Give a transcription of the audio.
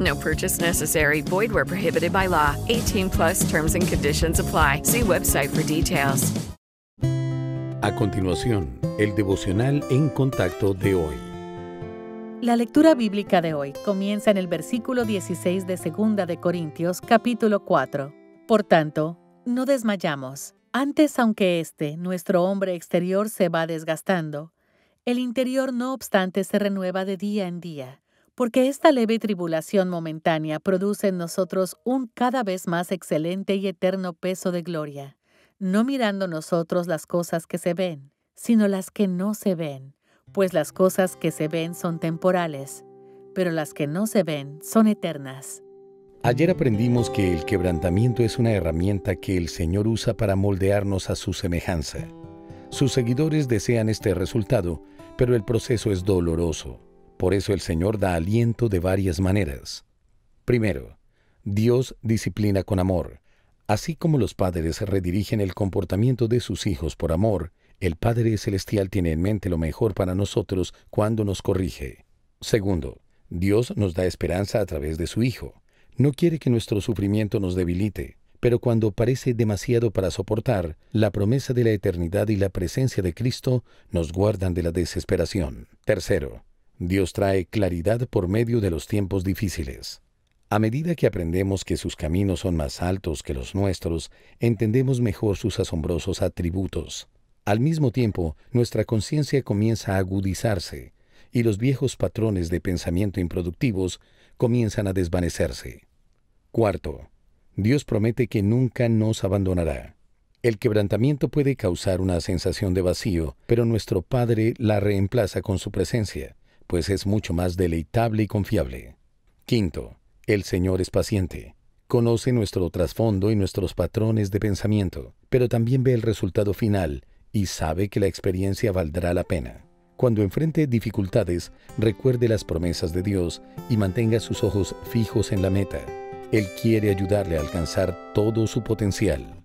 No purchase necessary. Void where prohibited by law. 18 plus terms and conditions apply. See website for details. A continuación, el devocional en contacto de hoy. La lectura bíblica de hoy comienza en el versículo 16 de 2 de Corintios, capítulo 4. Por tanto, no desmayamos. Antes, aunque este, nuestro hombre exterior, se va desgastando, el interior no obstante se renueva de día en día porque esta leve tribulación momentánea produce en nosotros un cada vez más excelente y eterno peso de gloria, no mirando nosotros las cosas que se ven, sino las que no se ven, pues las cosas que se ven son temporales, pero las que no se ven son eternas. Ayer aprendimos que el quebrantamiento es una herramienta que el Señor usa para moldearnos a su semejanza. Sus seguidores desean este resultado, pero el proceso es doloroso. Por eso el Señor da aliento de varias maneras. Primero, Dios disciplina con amor. Así como los padres redirigen el comportamiento de sus hijos por amor, el Padre Celestial tiene en mente lo mejor para nosotros cuando nos corrige. Segundo, Dios nos da esperanza a través de su Hijo. No quiere que nuestro sufrimiento nos debilite, pero cuando parece demasiado para soportar, la promesa de la eternidad y la presencia de Cristo nos guardan de la desesperación. Tercero, Dios trae claridad por medio de los tiempos difíciles. A medida que aprendemos que sus caminos son más altos que los nuestros, entendemos mejor sus asombrosos atributos. Al mismo tiempo, nuestra conciencia comienza a agudizarse y los viejos patrones de pensamiento improductivos comienzan a desvanecerse. Cuarto, Dios promete que nunca nos abandonará. El quebrantamiento puede causar una sensación de vacío, pero nuestro Padre la reemplaza con su presencia pues es mucho más deleitable y confiable. Quinto, el Señor es paciente. Conoce nuestro trasfondo y nuestros patrones de pensamiento, pero también ve el resultado final y sabe que la experiencia valdrá la pena. Cuando enfrente dificultades, recuerde las promesas de Dios y mantenga sus ojos fijos en la meta. Él quiere ayudarle a alcanzar todo su potencial.